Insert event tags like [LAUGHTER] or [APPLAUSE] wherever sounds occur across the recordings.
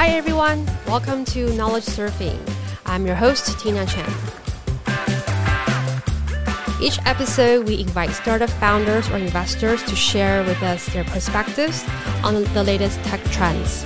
Hi everyone, welcome to Knowledge Surfing. I'm your host, Tina Chen. Each episode, we invite startup founders or investors to share with us their perspectives on the latest tech trends.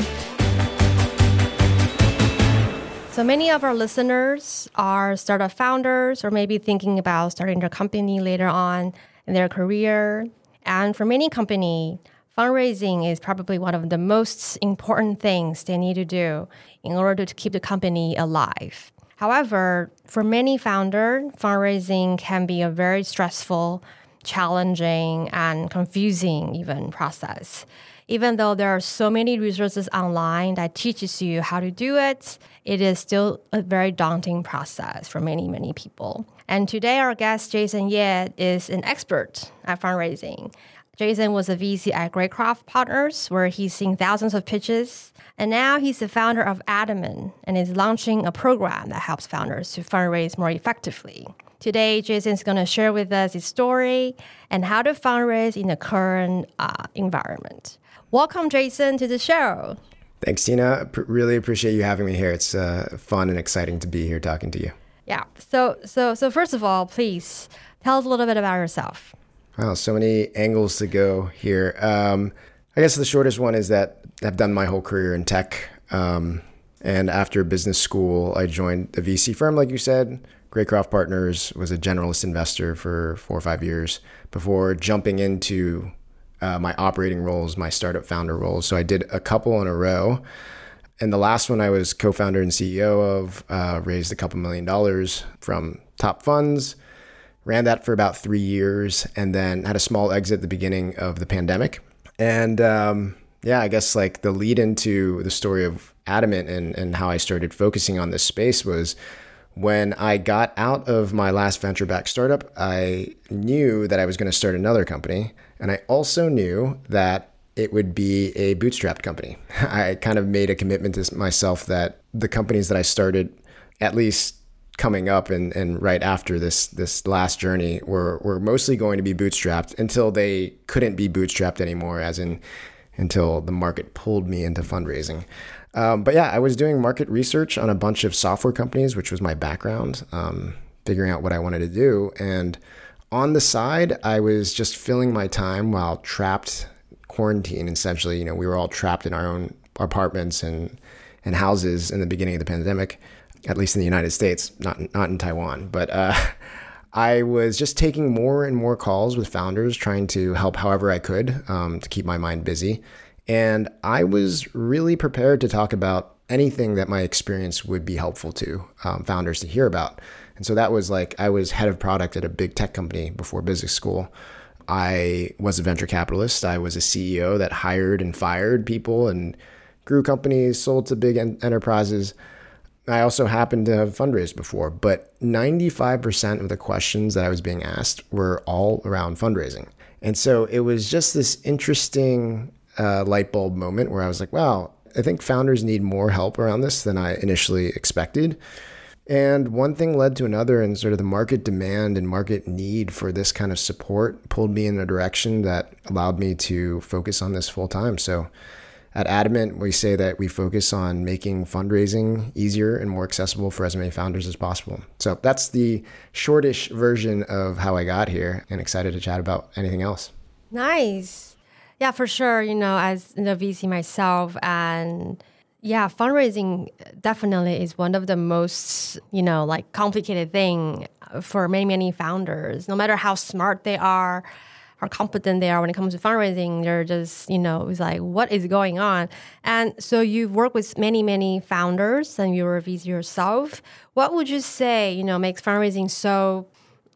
So many of our listeners are startup founders or maybe thinking about starting their company later on in their career. And for many companies, fundraising is probably one of the most important things they need to do in order to keep the company alive. However, for many founders, fundraising can be a very stressful, challenging, and confusing even process. Even though there are so many resources online that teaches you how to do it, it is still a very daunting process for many, many people. And today our guest Jason Yeh is an expert at fundraising. Jason was a VC at Greycroft Partners, where he's seen thousands of pitches. And now he's the founder of Adamant and is launching a program that helps founders to fundraise more effectively. Today, Jason's going to share with us his story and how to fundraise in the current uh, environment. Welcome, Jason, to the show. Thanks, Tina. P- really appreciate you having me here. It's uh, fun and exciting to be here talking to you. Yeah. So, so, so first of all, please tell us a little bit about yourself. Wow, so many angles to go here. Um, I guess the shortest one is that I've done my whole career in tech. Um, and after business school, I joined a VC firm, like you said. Greycroft Partners was a generalist investor for four or five years before jumping into uh, my operating roles, my startup founder roles. So I did a couple in a row. And the last one I was co founder and CEO of, uh, raised a couple million dollars from top funds ran that for about three years and then had a small exit at the beginning of the pandemic. And um, yeah, I guess like the lead into the story of Adamant and, and how I started focusing on this space was when I got out of my last venture back startup, I knew that I was going to start another company. And I also knew that it would be a bootstrapped company. [LAUGHS] I kind of made a commitment to myself that the companies that I started, at least coming up and, and right after this this last journey were were mostly going to be bootstrapped until they couldn't be bootstrapped anymore, as in until the market pulled me into fundraising. Um, but yeah, I was doing market research on a bunch of software companies, which was my background, um, figuring out what I wanted to do. And on the side, I was just filling my time while trapped, quarantine. Essentially, you know, we were all trapped in our own apartments and and houses in the beginning of the pandemic at least in the United States, not not in Taiwan. But uh, [LAUGHS] I was just taking more and more calls with founders, trying to help however I could um, to keep my mind busy. And I was really prepared to talk about anything that my experience would be helpful to um, founders to hear about. And so that was like I was head of product at a big tech company before business school. I was a venture capitalist. I was a CEO that hired and fired people and grew companies, sold to big en- enterprises. I also happened to have fundraised before, but 95% of the questions that I was being asked were all around fundraising. And so it was just this interesting uh, light bulb moment where I was like, wow, I think founders need more help around this than I initially expected. And one thing led to another, and sort of the market demand and market need for this kind of support pulled me in a direction that allowed me to focus on this full time. So at Adamant, we say that we focus on making fundraising easier and more accessible for as many founders as possible. So that's the shortish version of how I got here and excited to chat about anything else. Nice. Yeah, for sure. You know, as the VC myself and yeah, fundraising definitely is one of the most, you know, like complicated thing for many, many founders, no matter how smart they are how competent they are when it comes to fundraising. They're just, you know, it's like, what is going on? And so you've worked with many, many founders and you're a VC yourself. What would you say, you know, makes fundraising so,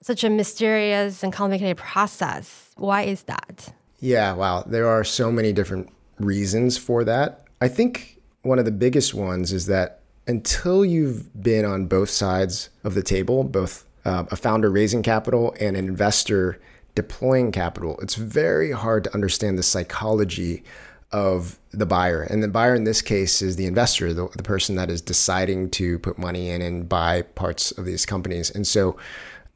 such a mysterious and complicated process? Why is that? Yeah, wow. There are so many different reasons for that. I think one of the biggest ones is that until you've been on both sides of the table, both uh, a founder raising capital and an investor deploying capital, it's very hard to understand the psychology of the buyer. And the buyer in this case is the investor, the, the person that is deciding to put money in and buy parts of these companies. And so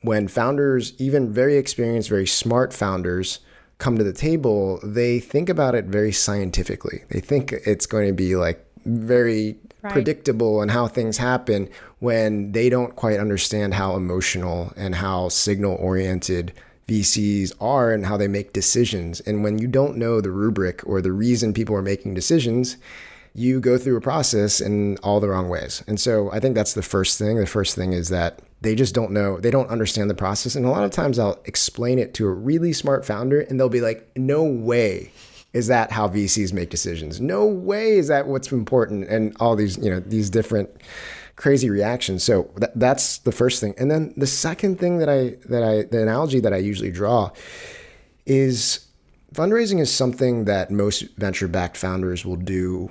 when founders, even very experienced, very smart founders, come to the table, they think about it very scientifically. They think it's going to be like very Right. predictable and how things happen when they don't quite understand how emotional and how signal oriented VCs are and how they make decisions. And when you don't know the rubric or the reason people are making decisions, you go through a process in all the wrong ways. And so I think that's the first thing. The first thing is that they just don't know, they don't understand the process. And a lot of times I'll explain it to a really smart founder and they'll be like, no way is that how VCs make decisions? No way is that what's important and all these, you know, these different crazy reactions. So th- that's the first thing. And then the second thing that I that I the analogy that I usually draw is fundraising is something that most venture backed founders will do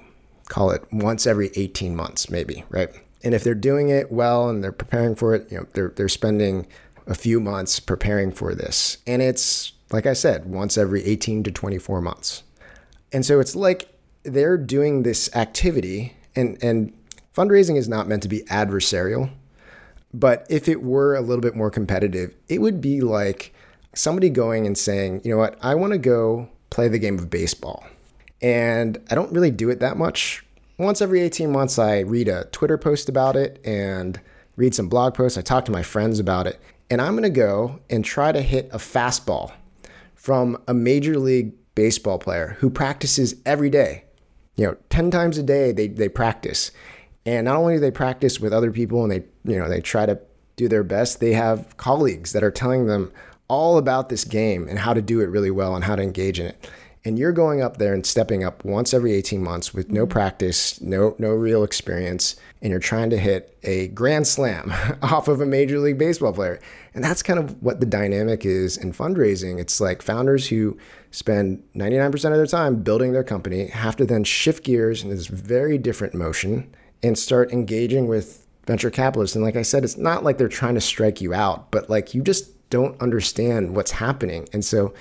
call it once every 18 months maybe, right? And if they're doing it well and they're preparing for it, you know, they're they're spending a few months preparing for this. And it's like I said, once every 18 to 24 months. And so it's like they're doing this activity and and fundraising is not meant to be adversarial. But if it were a little bit more competitive, it would be like somebody going and saying, you know what, I want to go play the game of baseball. And I don't really do it that much. Once every 18 months, I read a Twitter post about it and read some blog posts. I talk to my friends about it. And I'm going to go and try to hit a fastball from a major league baseball player who practices every day. You know, 10 times a day they, they practice. And not only do they practice with other people and they, you know, they try to do their best, they have colleagues that are telling them all about this game and how to do it really well and how to engage in it. And you're going up there and stepping up once every 18 months with no mm-hmm. practice, no no real experience, and you're trying to hit a grand slam [LAUGHS] off of a major league baseball player. And that's kind of what the dynamic is in fundraising. It's like founders who spend 99% of their time building their company have to then shift gears in this very different motion and start engaging with venture capitalists. And like I said, it's not like they're trying to strike you out, but like you just don't understand what's happening. And so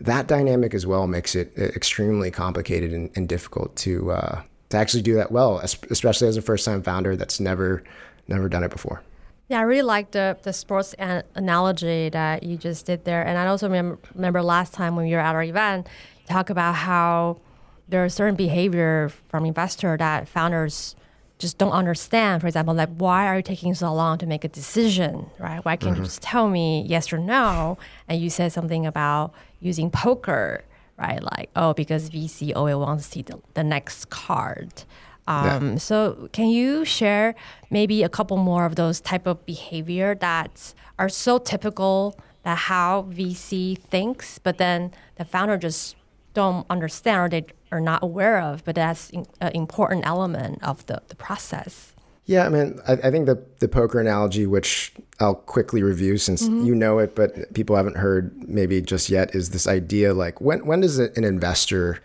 that dynamic as well makes it extremely complicated and, and difficult to uh, to actually do that well, especially as a first time founder that's never never done it before. Yeah, I really like the the sports an- analogy that you just did there, and I also remember, remember last time when we were at our event, talk about how there are certain behavior from investor that founders just don't understand. For example, like why are you taking so long to make a decision, right? Why can't mm-hmm. you just tell me yes or no? And you said something about using poker, right? Like oh, because VC always wants to see the, the next card. Um, yeah. So can you share maybe a couple more of those type of behavior that are so typical that how VC thinks, but then the founder just don't understand or they are not aware of, but that's an important element of the, the process. Yeah, I mean, I, I, think the the poker analogy, which I'll quickly review since mm-hmm. you know it, but people haven't heard maybe just yet, is this idea like when when does an investor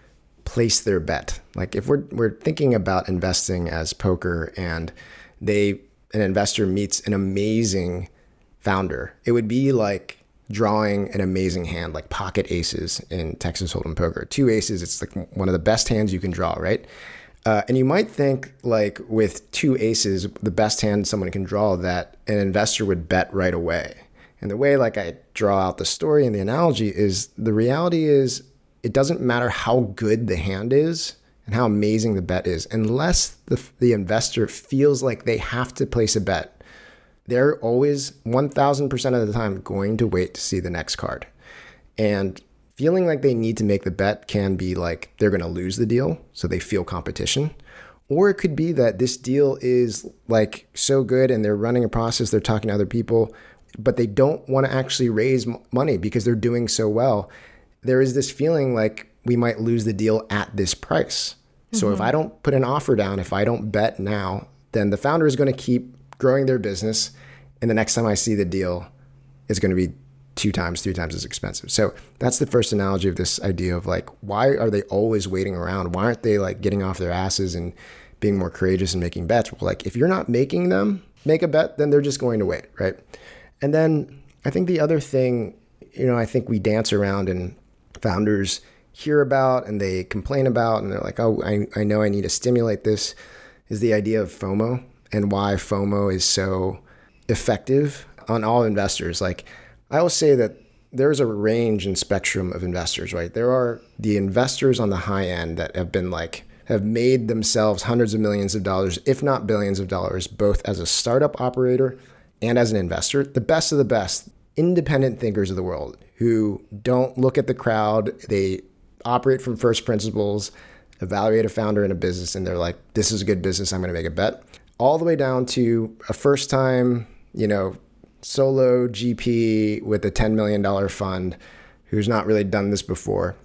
place their bet? Like if we're we're thinking about investing as poker and they an investor meets an amazing founder, it would be like drawing an amazing hand like pocket aces in Texas Hold'em poker. Two aces, it's like one of the best hands you can draw, right? Uh, and you might think like with two aces, the best hand someone can draw that an investor would bet right away. And the way like I draw out the story and the analogy is the reality is it doesn't matter how good the hand is and how amazing the bet is unless the, the investor feels like they have to place a bet they're always 1000% of the time going to wait to see the next card. And feeling like they need to make the bet can be like they're going to lose the deal, so they feel competition. Or it could be that this deal is like so good and they're running a process, they're talking to other people, but they don't want to actually raise money because they're doing so well. There is this feeling like we might lose the deal at this price. So mm-hmm. if I don't put an offer down, if I don't bet now, then the founder is going to keep growing their business. And the next time I see the deal, it's going to be two times, three times as expensive. So that's the first analogy of this idea of like, why are they always waiting around? Why aren't they like getting off their asses and being more courageous and making bets? Well, like, if you're not making them make a bet, then they're just going to wait, right? And then I think the other thing, you know, I think we dance around and founders hear about and they complain about and they're like, oh, I, I know I need to stimulate this, is the idea of FOMO and why FOMO is so effective on all investors. Like I will say that there's a range and spectrum of investors, right? There are the investors on the high end that have been like have made themselves hundreds of millions of dollars, if not billions of dollars, both as a startup operator and as an investor. The best of the best independent thinkers of the world who don't look at the crowd, they operate from first principles, evaluate a founder in a business, and they're like, this is a good business, I'm going to make a bet. All the way down to a first time, you know, solo GP with a $10 million fund who's not really done this before,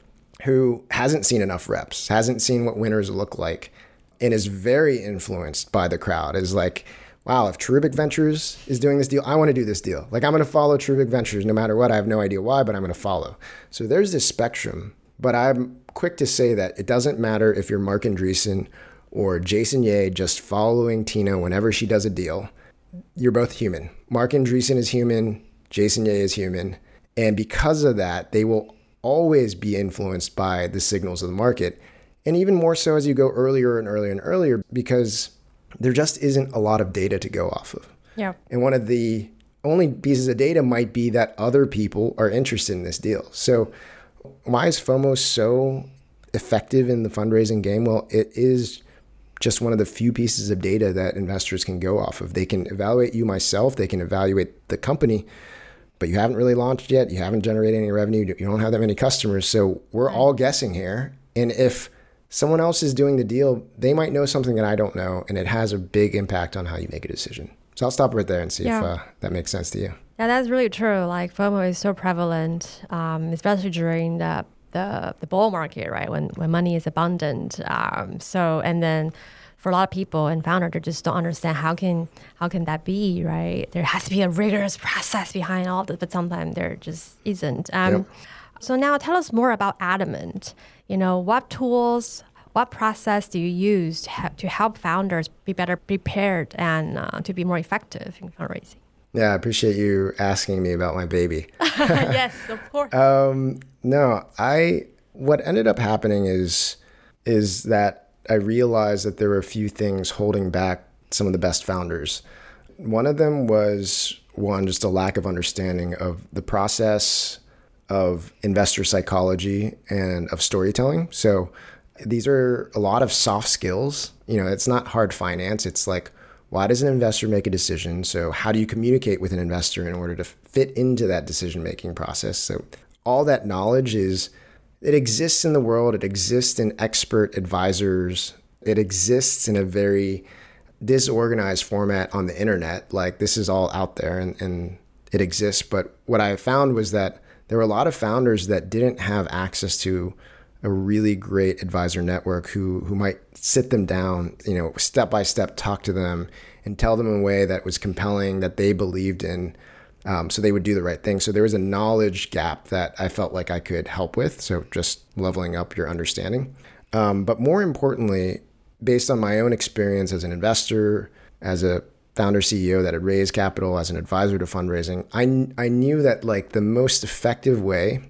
who hasn't seen enough reps, hasn't seen what winners look like, and is very influenced by the crowd. Is like, wow, if Cherubic Ventures is doing this deal, I want to do this deal. Like, I'm going to follow Cherubic Ventures no matter what. I have no idea why, but I'm going to follow. So there's this spectrum. But I'm quick to say that it doesn't matter if you're Marc Andreessen or Jason Yeh just following Tina whenever she does a deal. You're both human. Marc Andreessen is human, Jason Yeh is human. And because of that, they will always be influenced by the signals of the market. And even more so as you go earlier and earlier and earlier, because there just isn't a lot of data to go off of. Yeah. And one of the only pieces of data might be that other people are interested in this deal. So, why is FOMO so effective in the fundraising game? Well, it is just one of the few pieces of data that investors can go off of. They can evaluate you myself, they can evaluate the company, but you haven't really launched yet. You haven't generated any revenue. You don't have that many customers. So we're all guessing here. And if someone else is doing the deal, they might know something that I don't know, and it has a big impact on how you make a decision. So I'll stop right there and see yeah. if uh, that makes sense to you. Yeah, that's really true. Like FOMO is so prevalent, um, especially during the, the the bull market, right? When when money is abundant. Um, so and then for a lot of people and founders, they just don't understand how can how can that be, right? There has to be a rigorous process behind all this, but sometimes there just isn't. Um, yep. So now tell us more about Adamant. You know, what tools, what process do you use to, ha- to help founders be better prepared and uh, to be more effective in fundraising? Yeah, I appreciate you asking me about my baby. [LAUGHS] yes, of course. [LAUGHS] um, no, I what ended up happening is is that I realized that there were a few things holding back some of the best founders. One of them was one just a lack of understanding of the process of investor psychology and of storytelling. So these are a lot of soft skills. You know, it's not hard finance. It's like, why does an investor make a decision? So, how do you communicate with an investor in order to fit into that decision making process? So, all that knowledge is, it exists in the world, it exists in expert advisors, it exists in a very disorganized format on the internet. Like, this is all out there and, and it exists. But what I found was that there were a lot of founders that didn't have access to a really great advisor network who who might sit them down, you know, step by step, talk to them, and tell them in a way that was compelling that they believed in, um, so they would do the right thing. So there was a knowledge gap that I felt like I could help with. So just leveling up your understanding, um, but more importantly, based on my own experience as an investor, as a founder CEO that had raised capital as an advisor to fundraising, I, I knew that like the most effective way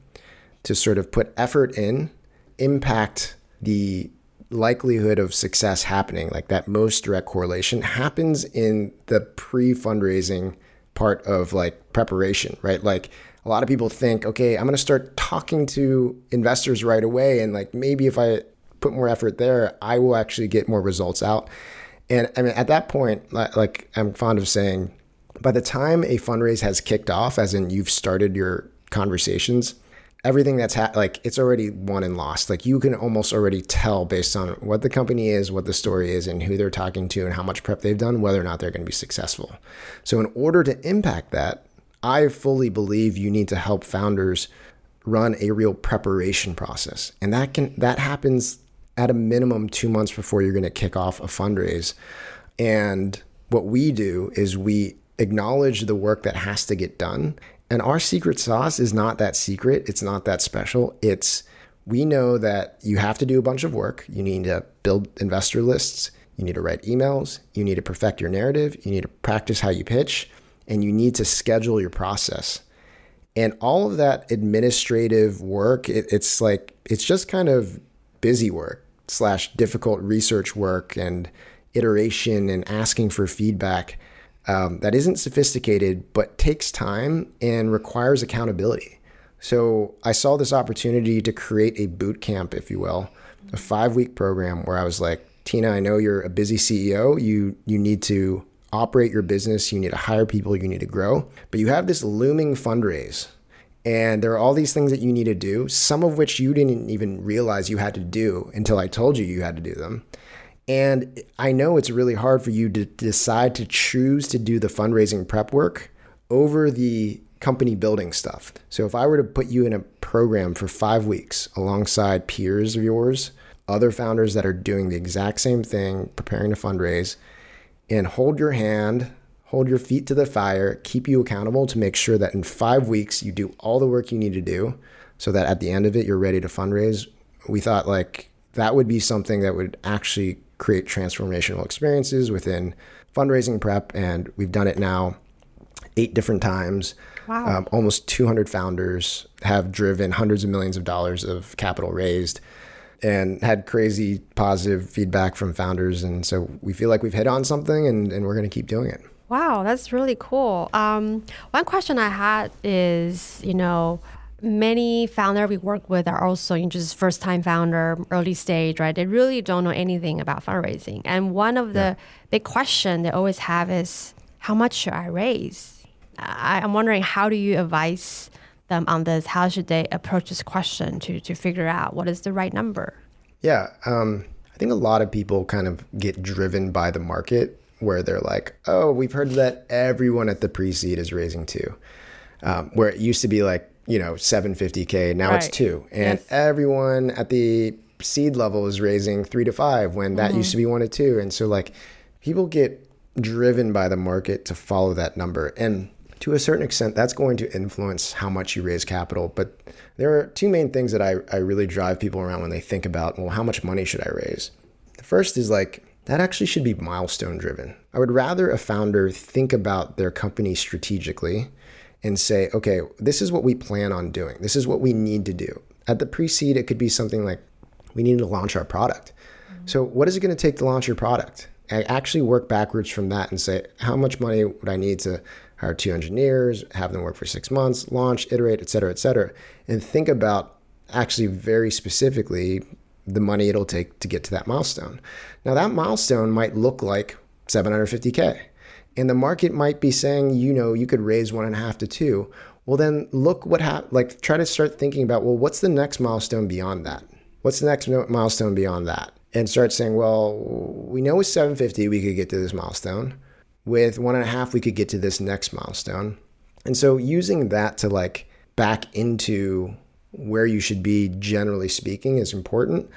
to sort of put effort in, impact the likelihood of success happening, like that most direct correlation happens in the pre-fundraising part of like preparation, right? Like a lot of people think, okay, I'm going to start talking to investors right away and like maybe if I put more effort there, I will actually get more results out. And I mean, at that point, like I'm fond of saying, by the time a fundraise has kicked off, as in you've started your conversations, everything that's ha- like it's already won and lost. Like you can almost already tell based on what the company is, what the story is, and who they're talking to, and how much prep they've done, whether or not they're going to be successful. So, in order to impact that, I fully believe you need to help founders run a real preparation process, and that can that happens at a minimum two months before you're going to kick off a fundraise. And what we do is we acknowledge the work that has to get done. And our secret sauce is not that secret, it's not that special. It's we know that you have to do a bunch of work. You need to build investor lists, you need to write emails, you need to perfect your narrative, you need to practice how you pitch, and you need to schedule your process. And all of that administrative work, it, it's like, it's just kind of busy work slash difficult research work and iteration and asking for feedback um, that isn't sophisticated but takes time and requires accountability. So I saw this opportunity to create a boot camp, if you will, a five week program where I was like, Tina, I know you're a busy CEO. You you need to operate your business. You need to hire people. You need to grow. But you have this looming fundraise, and there are all these things that you need to do. Some of which you didn't even realize you had to do until I told you you had to do them. And I know it's really hard for you to decide to choose to do the fundraising prep work over the company building stuff. So if I were to put you in a program for five weeks alongside peers of yours, other founders that are doing the exact same thing, preparing to fundraise, and hold your hand, hold your feet to the fire, keep you accountable to make sure that in five weeks you do all the work you need to do so that at the end of it you're ready to fundraise. We thought like that would be something that would actually create transformational experiences within fundraising prep. And we've done it now eight different times. Wow. Um, almost 200 founders have driven hundreds of millions of dollars of capital raised and had crazy positive feedback from founders. And so we feel like we've hit on something and, and we're going to keep doing it. Wow, that's really cool. Um, one question I had is, you know, many founder we work with are also you know, just first time founder, early stage, right? They really don't know anything about fundraising. And one of the yeah. big question they always have is, how much should I raise? I, am wondering how do you advise them on this? How should they approach this question to to figure out what is the right number? Yeah, um, I think a lot of people kind of get driven by the market where they're like, oh, we've heard that everyone at the pre-seed is raising two, um, where it used to be like you know 750k, now right. it's two, and yes. everyone at the seed level is raising three to five when that mm-hmm. used to be one to two, and so like people get driven by the market to follow that number and to a certain extent, that's going to influence how much you raise capital. But there are two main things that I, I really drive people around when they think about, well, how much money should I raise? The first is like, that actually should be milestone driven. I would rather a founder think about their company strategically and say, okay, this is what we plan on doing. This is what we need to do. At the pre seed, it could be something like, we need to launch our product. Mm-hmm. So, what is it going to take to launch your product? I actually work backwards from that and say, how much money would I need to hire two engineers, have them work for six months, launch, iterate, et cetera, et cetera, and think about actually very specifically the money it'll take to get to that milestone. Now, that milestone might look like 750K. And the market might be saying, you know, you could raise one and a half to two. Well, then look what happened. Like, try to start thinking about, well, what's the next milestone beyond that? What's the next milestone beyond that? And start saying, well, we know with 750 we could get to this milestone with one and a half, we could get to this next milestone. And so using that to like back into where you should be, generally speaking, is important.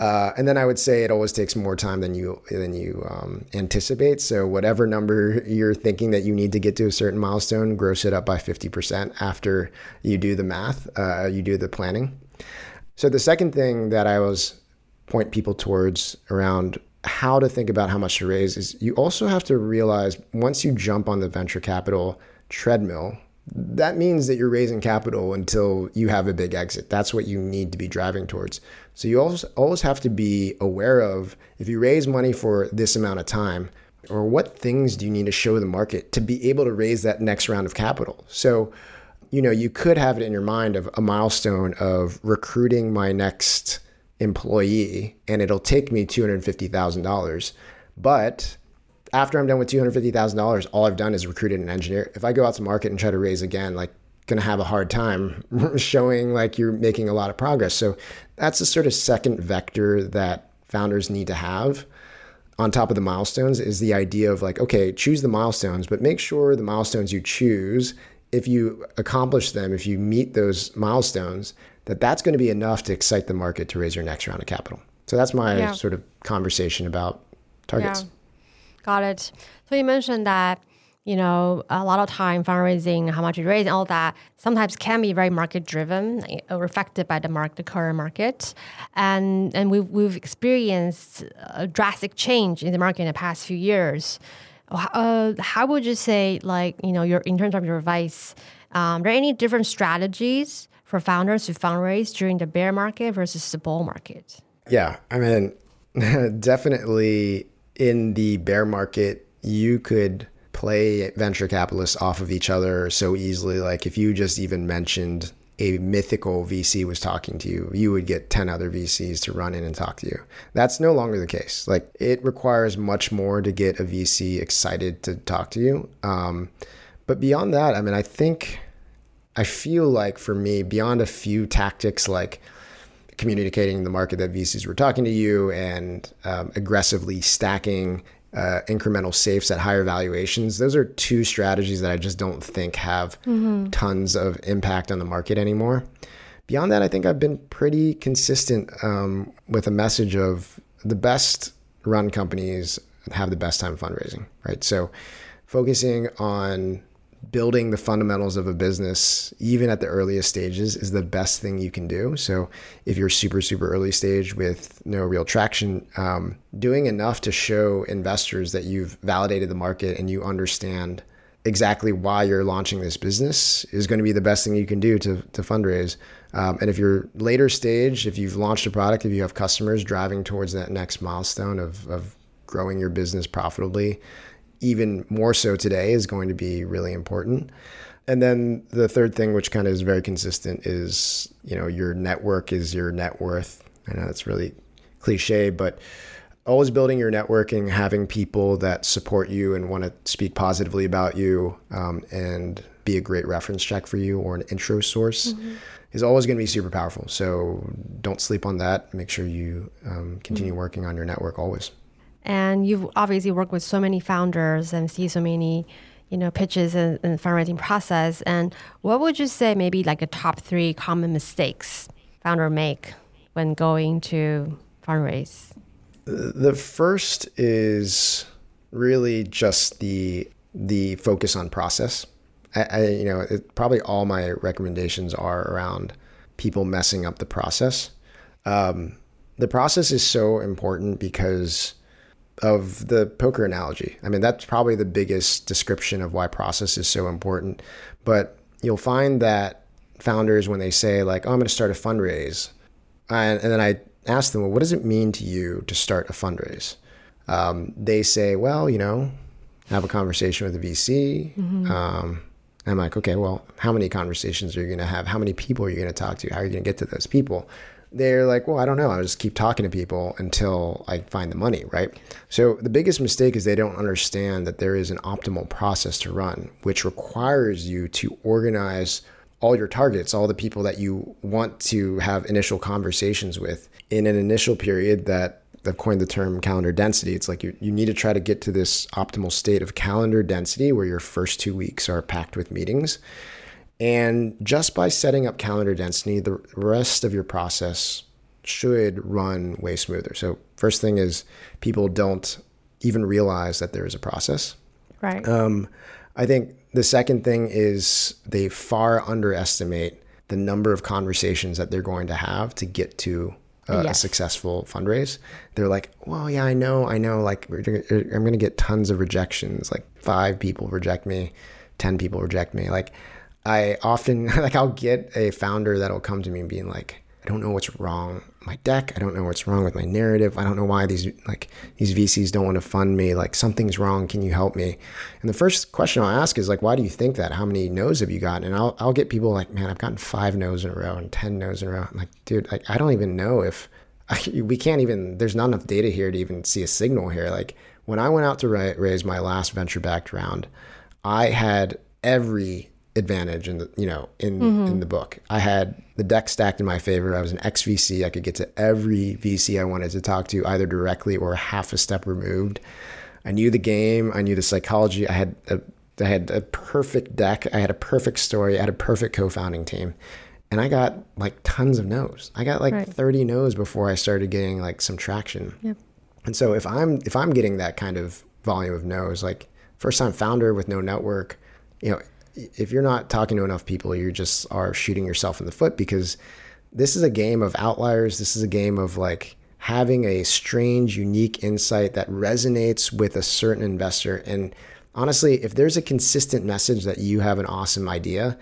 Uh, and then I would say it always takes more time than you than you um, anticipate. So whatever number you're thinking that you need to get to a certain milestone, gross it up by 50% after you do the math, uh, you do the planning. So the second thing that I always point people towards around how to think about how much to raise is you also have to realize once you jump on the venture capital treadmill, that means that you're raising capital until you have a big exit. That's what you need to be driving towards. So you always always have to be aware of if you raise money for this amount of time, or what things do you need to show the market to be able to raise that next round of capital. So, you know, you could have it in your mind of a milestone of recruiting my next employee and it'll take me $250,000. But after I'm done with $250,000, all I've done is recruited an engineer. If I go out to market and try to raise again, like going to have a hard time [LAUGHS] showing like you're making a lot of progress. So that's the sort of second vector that founders need to have on top of the milestones is the idea of like, okay, choose the milestones, but make sure the milestones you choose, if you accomplish them, if you meet those milestones, that that's going to be enough to excite the market to raise your next round of capital. So that's my yeah. sort of conversation about targets. Yeah. Got it. So you mentioned that you know a lot of time fundraising, how much you raise, all that sometimes can be very market driven, uh, reflected by the market, the current market, and and we've we've experienced a drastic change in the market in the past few years. Uh, how would you say, like you know, your in terms of your advice, um, are there any different strategies for founders to fundraise during the bear market versus the bull market? Yeah, I mean, [LAUGHS] definitely in the bear market, you could play venture capitalists off of each other so easily. Like if you just even mentioned a mythical VC was talking to you, you would get 10 other VCs to run in and talk to you. That's no longer the case. Like it requires much more to get a VC excited to talk to you. Um, but beyond that, I mean, I think, I feel like for me, beyond a few tactics like communicating the market that VCs were talking to you and um, aggressively stacking uh, incremental safes at higher valuations. Those are two strategies that I just don't think have mm-hmm. tons of impact on the market anymore. Beyond that, I think I've been pretty consistent um, with a message of the best run companies have the best time fundraising, right? So focusing on building the fundamentals of a business, even at the earliest stages, is the best thing you can do. So, if you're super, super early stage with no real traction, um, doing enough to show investors that you've validated the market and you understand exactly why you're launching this business is going to be the best thing you can do to, to fundraise. Um, and if you're later stage, if you've launched a product, if you have customers driving towards that next milestone of, of growing your business profitably, even more so today is going to be really important. And then the third thing, which kind of is very consistent, is you know your network is your net worth. I know that's really cliche, but always building your networking, having people that support you and want to speak positively about you, um, and be a great reference check for you or an intro source, mm-hmm. is always going to be super powerful. So don't sleep on that. Make sure you um, continue mm-hmm. working on your network always. And you've obviously worked with so many founders and see so many, you know, pitches and, and fundraising process. And what would you say maybe like a top three common mistakes founder make when going to fundraise? The first is really just the the focus on process. I, I you know, it, probably all my recommendations are around people messing up the process. Um, the process is so important because of the poker analogy. I mean, that's probably the biggest description of why process is so important. But you'll find that founders, when they say, like, oh, I'm going to start a fundraise, and, and, then I ask them, well, what does it mean to you to start a fundraise? Um, they say, well, you know, have a conversation with a VC. Mm-hmm. Um, I'm like, okay, well, how many conversations are you going to have? How many people are you going to talk to? How are you going to get to those people? They're like, well, I don't know. I'll just keep talking to people until I find the money, right? So the biggest mistake is they don't understand that there is an optimal process to run, which requires you to organize all your targets, all the people that you want to have initial conversations with in an initial period that I've coined the term calendar density. It's like you, you need to try to get to this optimal state of calendar density where your first two weeks are packed with meetings. And just by setting up calendar density, the rest of your process should run way smoother. So, first thing is people don't even realize that there is a process. Right. Um, I think the second thing is they far underestimate the number of conversations that they're going to have to get to uh, yes. a successful fundraise. They're like, well, yeah, I know, I know, like, I'm going to get tons of rejections. Like, five people reject me, 10 people reject me. Like, I often [LAUGHS] like I'll get a founder that'll come to me and being like, I don't know what's wrong my deck. I don't know what's wrong with my narrative. I don't know why these like these VCs don't want to fund me. Like something's wrong. Can you help me? And the first question I'll ask is like, why do you think that? How many no's have you gotten? And I'll I'll get people like, man, I've gotten five no's in a row and ten no's in a row. I'm like, dude, like I don't even know if I, [LAUGHS] we can't even. There's not enough data here to even see a signal here. Like when I went out to raise my last venture backed round, I had every advantage in the you know in mm-hmm. in the book. I had the deck stacked in my favor. I was an XVC. I could get to every VC I wanted to talk to, either directly or half a step removed. I knew the game. I knew the psychology. I had a I had a perfect deck. I had a perfect story. I had a perfect co-founding team. And I got like tons of no's. I got like right. 30 no's before I started getting like some traction. Yep. And so if I'm if I'm getting that kind of volume of no's, like first time founder with no network, you know, if you're not talking to enough people, you just are shooting yourself in the foot because this is a game of outliers. This is a game of like having a strange, unique insight that resonates with a certain investor. And honestly, if there's a consistent message that you have an awesome idea,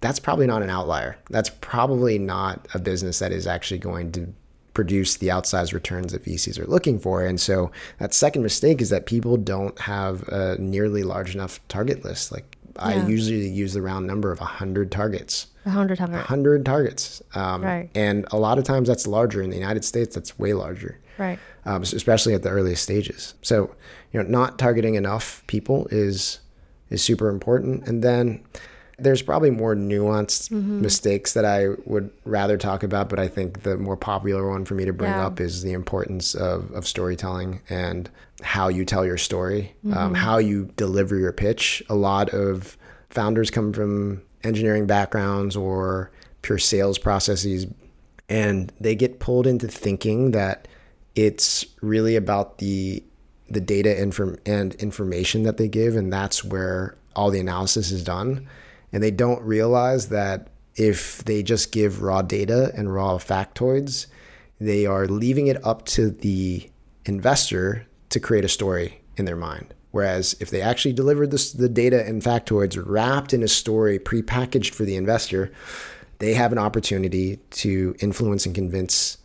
that's probably not an outlier. That's probably not a business that is actually going to produce the outsized returns that VCs are looking for. And so that second mistake is that people don't have a nearly large enough target list. Like I Yeah. usually use the round number of 100 targets. A hundred times. 100 targets. Um, Right. And a lot of times that's larger. In the United States, that's way larger, Right. um, especially at the earliest stages. So, you know, not targeting enough people is is super important. And then there's probably more nuanced Mm-hmm. mistakes that I would rather talk about, but I think the more popular one for me to bring Yeah. up is the importance of, of storytelling and how you tell your story, Mm-hmm. um, how you deliver your pitch. A lot of founders come from engineering backgrounds or pure sales processes, and they get pulled into thinking that it's really about the the data inform- and information that they give, and that's where all the analysis is done. And they don't realize that if they just give raw data and raw factoids, they are leaving it up to the investor to create a story in their mind. Whereas if they actually delivered this, the data and factoids wrapped in a story prepackaged for the investor, they have an opportunity to influence and convince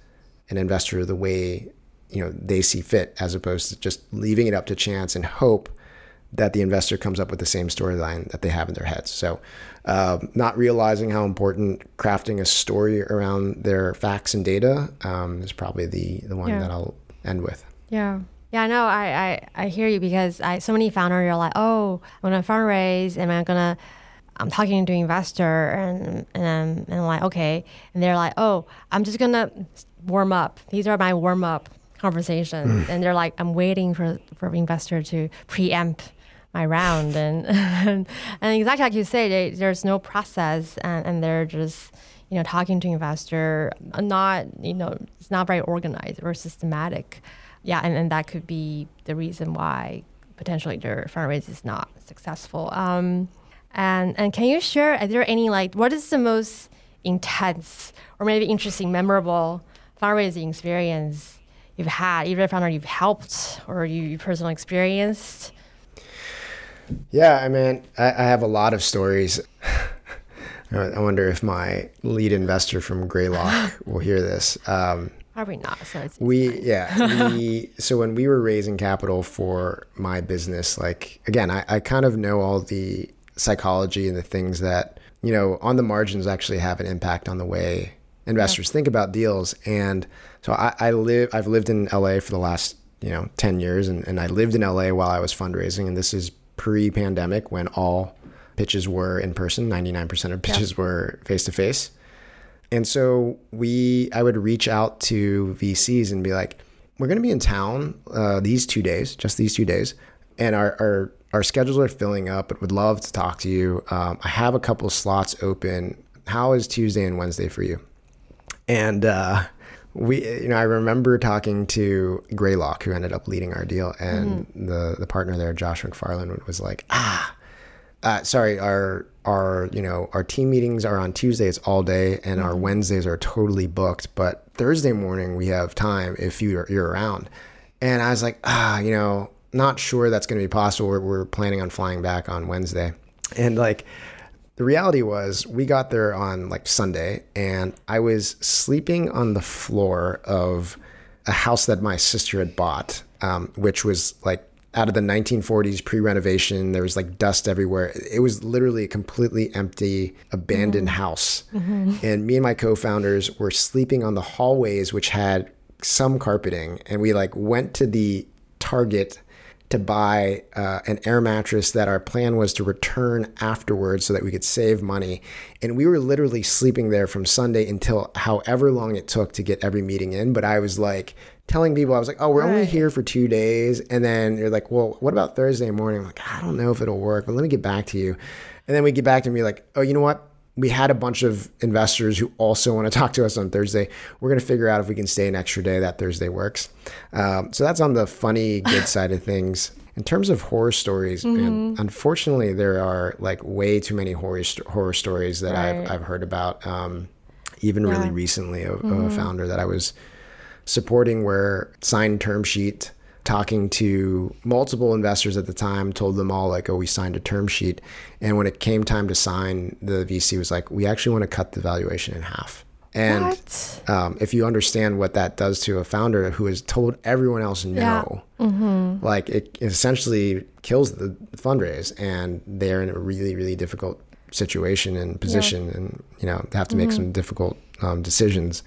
an investor the way you know they see fit, as opposed to just leaving it up to chance and hope that the investor comes up with the same storyline that they have in their heads. So, uh, not realizing how important crafting a story around their facts and data um, is probably the the one Yeah. that I'll end with. Yeah. Yeah, no, I, I, I hear you because I so many founders are like, oh, I'm gonna fundraise and I'm gonna I'm talking to investor and and I'm, and I'm like, okay, and they're like, oh, I'm just gonna warm up. These are my warm up conversations, and they're like, I'm waiting for for investor to preempt my round, [LAUGHS] and and, exactly like you say, they, there's no process, and, and they're just you know talking to investor, not you know it's not very organized or systematic yeah, and, and that could be the reason why potentially their fundraise is not successful. Um, and and can you share? Are there any like what is the most intense or maybe interesting, memorable fundraising experience you've had, either founder you've helped or you, you personally experienced? Yeah, I mean, I, I have a lot of stories. [LAUGHS] I wonder if my lead investor from Greylock [GASPS] will hear this. Um, Probably not. So it's, we fine. yeah we [LAUGHS] so when we were raising capital for my business like again I, I kind of know all the psychology and the things that you know on the margins actually have an impact on the way investors think about deals and so I, I live I've lived in LA for the last you know 10 years and, and I lived in LA while I was fundraising and this is pre-pandemic when all pitches were in person 99% of pitches were face to face and so we, I would reach out to VCs and be like, "We're going to be in town uh, these two days, just these two days, and our our our schedules are filling up. But would love to talk to you. Um, I have a couple of slots open. How is Tuesday and Wednesday for you?" And uh, we, you know, I remember talking to Greylock, who ended up leading our deal, and the the partner there, Josh McFarland, was like, "Ah." uh, sorry, our our you know our team meetings are on Tuesdays all day, and our Wednesdays are totally booked. But Thursday morning we have time if you're you're around. And I was like, ah, you know, not sure that's going to be possible. We're, we're planning on flying back on Wednesday, and like the reality was we got there on like Sunday, and I was sleeping on the floor of a house that my sister had bought, um, which was like out of the 1940s pre-renovation there was like dust everywhere. It was literally a completely empty abandoned house. And me and my co-founders were sleeping on the hallways which had some carpeting and we like went to the target to buy uh, an air mattress that our plan was to return afterwards so that we could save money. And we were literally sleeping there from Sunday until however long it took to get every meeting in. But I was like telling people, I was like, oh, we're only here for two days. And then you're like, well, what about Thursday morning? I'm like, I don't know if it'll work, but let me get back to you. And then we get back to me like, oh, you know what? We had a bunch of investors who also want to talk to us on Thursday. We're going to figure out if we can stay an extra day. That Thursday works. Um, so that's on the funny, good [LAUGHS] side of things. In terms of horror stories, man, unfortunately, there are like way too many horror st- horror stories that I've, I've heard about. Um, even really recently, of, of a founder that I was supporting, where signed term sheet, talking to multiple investors at the time, told them all like, "Oh, we signed a term sheet," and when it came time to sign, the VC was like, "We actually want to cut the valuation in half." And um, if you understand what that does to a founder who has told everyone else no, like it essentially kills the fundraise, and they're in a really, really difficult situation and position, and you know they have to make some difficult um, decisions.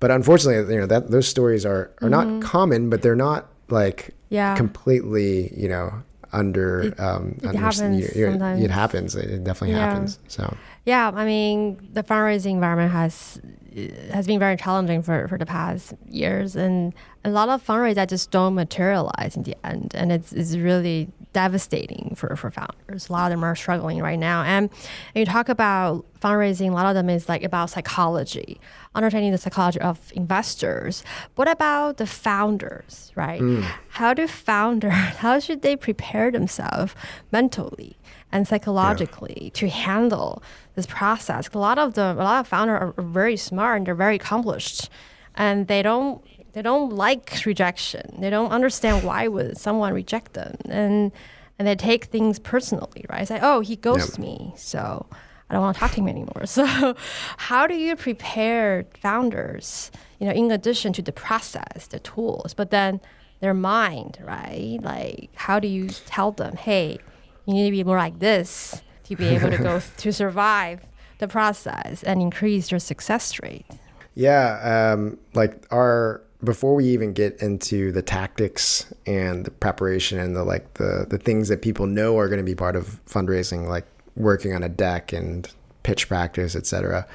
But unfortunately, you know that those stories are are not common, but they're not like Yeah. completely, you know, under. um, it under- happens you-. It happens. It definitely Yeah. happens. So. Yeah, I mean, the fundraising environment has uh, has been very challenging for, for the past years, and a lot of fundraisers just don't materialize in the end, and it's, it's really devastating for, for founders. A lot of them are struggling right now, and you talk about fundraising, a lot of them is like about psychology, understanding the psychology of investors. What about the founders, right? Mm. How do founders, [LAUGHS] how should they prepare themselves mentally? and psychologically to handle this process. A lot of them, a lot of founders are very smart and they're very accomplished, and they don't they don't like rejection. They don't understand why would someone reject them, and and they take things personally, right? It's like, oh, he ghosted me, so I don't want to talk to him anymore. [LAUGHS] So, how do you prepare founders? You know, in addition to the process, the tools, but then their mind, right? Like, how do you tell them, hey? you need to be more like this to be able to go [LAUGHS] to survive the process and increase your success rate. Yeah, um, like our before we even get into the tactics and the preparation and the like the the things that people know are going to be part of fundraising, like working on a deck and pitch practice, etc.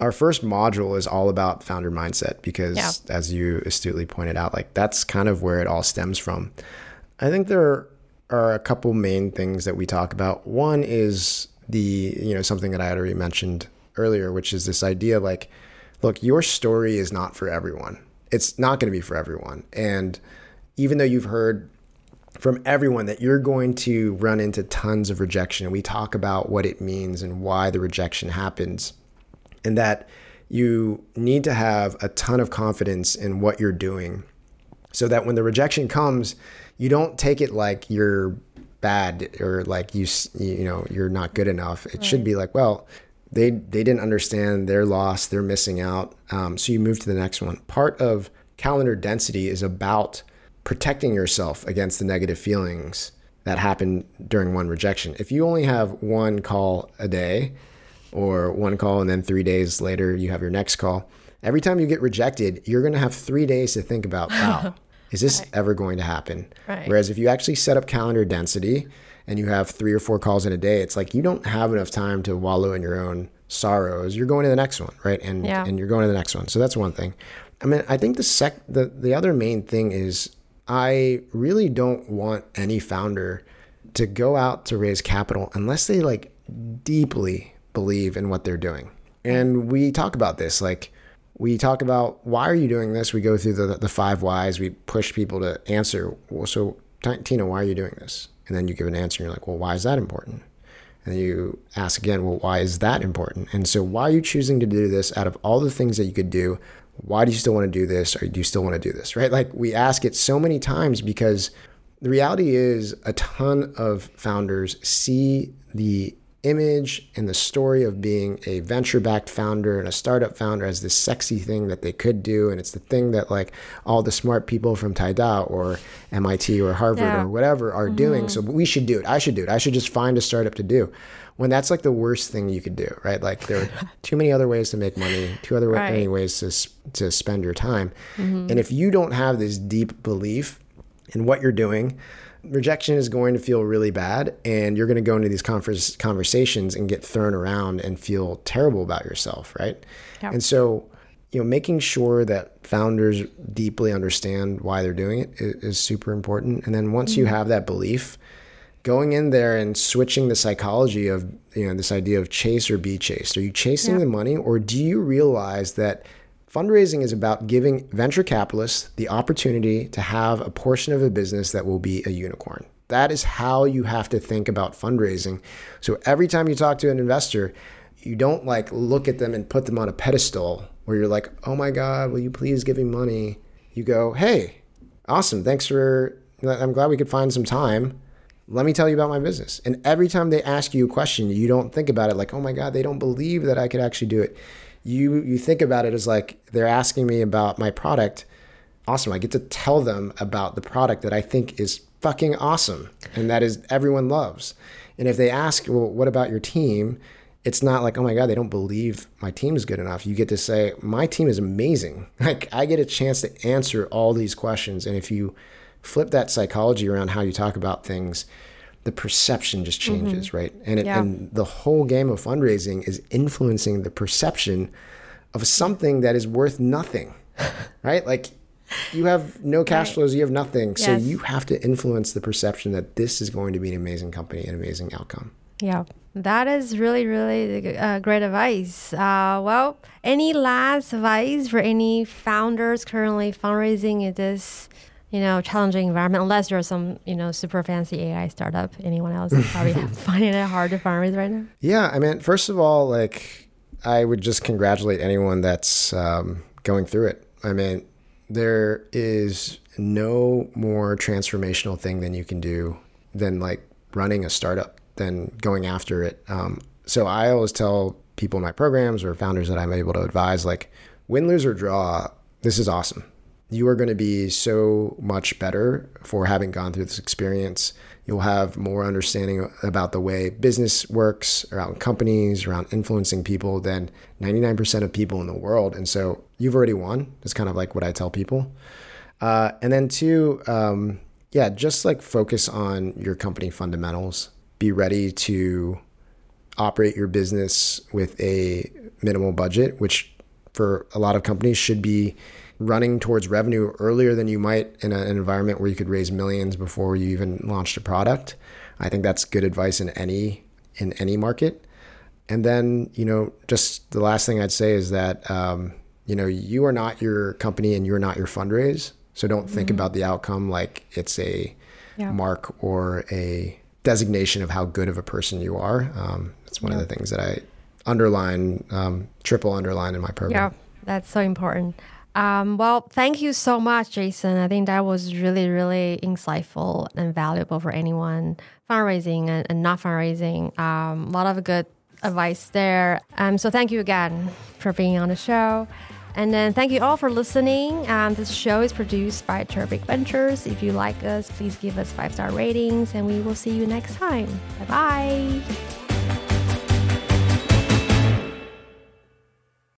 Our first module is all about founder mindset because, Yeah. as you astutely pointed out, like that's kind of where it all stems from. I think there are a couple main things that we talk about. One is the, you know, something that I had already mentioned earlier, which is this idea like, look, your story is not for everyone. It's not going to be for everyone. And even though you've heard from everyone that you're going to run into tons of rejection, and we talk about what it means and why the rejection happens, and that you need to have a ton of confidence in what you're doing so that when the rejection comes, you don't take it like you're bad or like you you know you're not good enough. It should be like, well, they they didn't understand, they're lost, they're missing out. Um, so you move to the next one. Part of calendar density is about protecting yourself against the negative feelings that happen during one rejection. If you only have one call a day, or one call and then three days later you have your next call. Every time you get rejected, you're going to have three days to think about, [LAUGHS] wow, is this ever going to happen? Right. Whereas if you actually set up calendar density and you have three or four calls in a day, it's like you don't have enough time to wallow in your own sorrows. You're going to the next one, right? And Yeah. and you're going to the next one. So that's one thing. I mean, I think the sec the, the other main thing is I really don't want any founder to go out to raise capital unless they like deeply believe in what they're doing. And we talk about this like we talk about why are you doing this? We go through the the five whys. We push people to answer. Well, so Ti- Tina, why are you doing this? And then you give an answer. And you're like, well, why is that important? And you ask again, well, why is that important? And so, why are you choosing to do this out of all the things that you could do? Why do you still want to do this? Or do you still want to do this? Right? Like, we ask it so many times because the reality is a ton of founders see the image and the story of being a venture backed founder and a startup founder as this sexy thing that they could do. And it's the thing that, like, all the smart people from Taida or MIT or Harvard Yeah. or whatever are mm-hmm. doing. So we should do it. I should do it. I should just find a startup to do. When that's like the worst thing you could do, right? Like there are [LAUGHS] too many other ways to make money, too other Right. many ways to to spend your time. Mm-hmm. And if you don't have this deep belief in what you're doing, rejection is going to feel really bad, and you're going to go into these conference conversations and get thrown around and feel terrible about yourself, right? Yeah. And so you know, making sure that founders deeply understand why they're doing it is, is super important. And then once you mm-hmm. have that belief, going in there and switching the psychology of you know this idea of chase or be chased. Are you chasing Yeah. the money, or do you realize that fundraising is about giving venture capitalists the opportunity to have a portion of a business that will be a unicorn? That is how you have to think about fundraising. So every time you talk to an investor, you don't like look at them and put them on a pedestal where you're like, oh my God, will you please give me money? You go, hey, awesome. Thanks for, I'm glad we could find some time. Let me tell you about my business. And every time they ask you a question, you don't think about it like, oh my God, they don't believe that I could actually do it. You you think about it as like they're asking me about my product. Awesome. I get to tell them about the product that I think is fucking awesome and that is everyone loves. And if they ask, well, what about your team? It's not like, oh my God, they don't believe my team is good enough. You get to say, my team is amazing. [LAUGHS] Like I get a chance to answer all these questions. And if you flip that psychology around how you talk about things, the perception just changes, mm-hmm. right? And, it, yeah. and the whole game of fundraising is influencing the perception of something that is worth nothing, [LAUGHS] right? Like you have no cash right. flows, you have nothing. Yes. So you have to influence the perception that this is going to be an amazing company, an amazing outcome. Yeah, that is really, really uh, great advice. Uh, well, any last advice for any founders currently fundraising in this, you know, challenging environment? Unless you're some, you know, super fancy AI startup, anyone else is probably [LAUGHS] [LAUGHS] finding it hard to fundraise right now. Yeah, I mean, first of all, like I would just congratulate anyone that's um, going through it. I mean, there is no more transformational thing than you can do than like running a startup, than going after it. Um, so I always tell people in my programs or founders that I'm able to advise, like, win, lose, or draw, this is awesome. You are going to be so much better for having gone through this experience. You'll have more understanding about the way business works around companies, around influencing people than 99% of people in the world. And so you've already won. It's kind of like what I tell people. Uh, and then two, um, yeah, just like focus on your company fundamentals. Be ready to operate your business with a minimal budget, which for a lot of companies should be running towards revenue earlier than you might in an environment where you could raise millions before you even launched a product. I think that's good advice in any in any market. And then, you know, just the last thing I'd say is that um, you know, you are not your company and you're not your fundraise. So don't think mm-hmm. about the outcome like it's a yeah. mark or a designation of how good of a person you are. Um, it's one yeah. of the things that I underline, um, triple underline in my program. Yeah, that's so important. Um, well, thank you so much, Jason. I think that was really, really insightful and valuable for anyone fundraising and, and not fundraising. Um, a lot of good advice there. Um, so thank you again for being on the show. And then thank you all for listening. Um, this show is produced by Cherubic Ventures. If you like us, please give us five star ratings, and we will see you next time. Bye bye.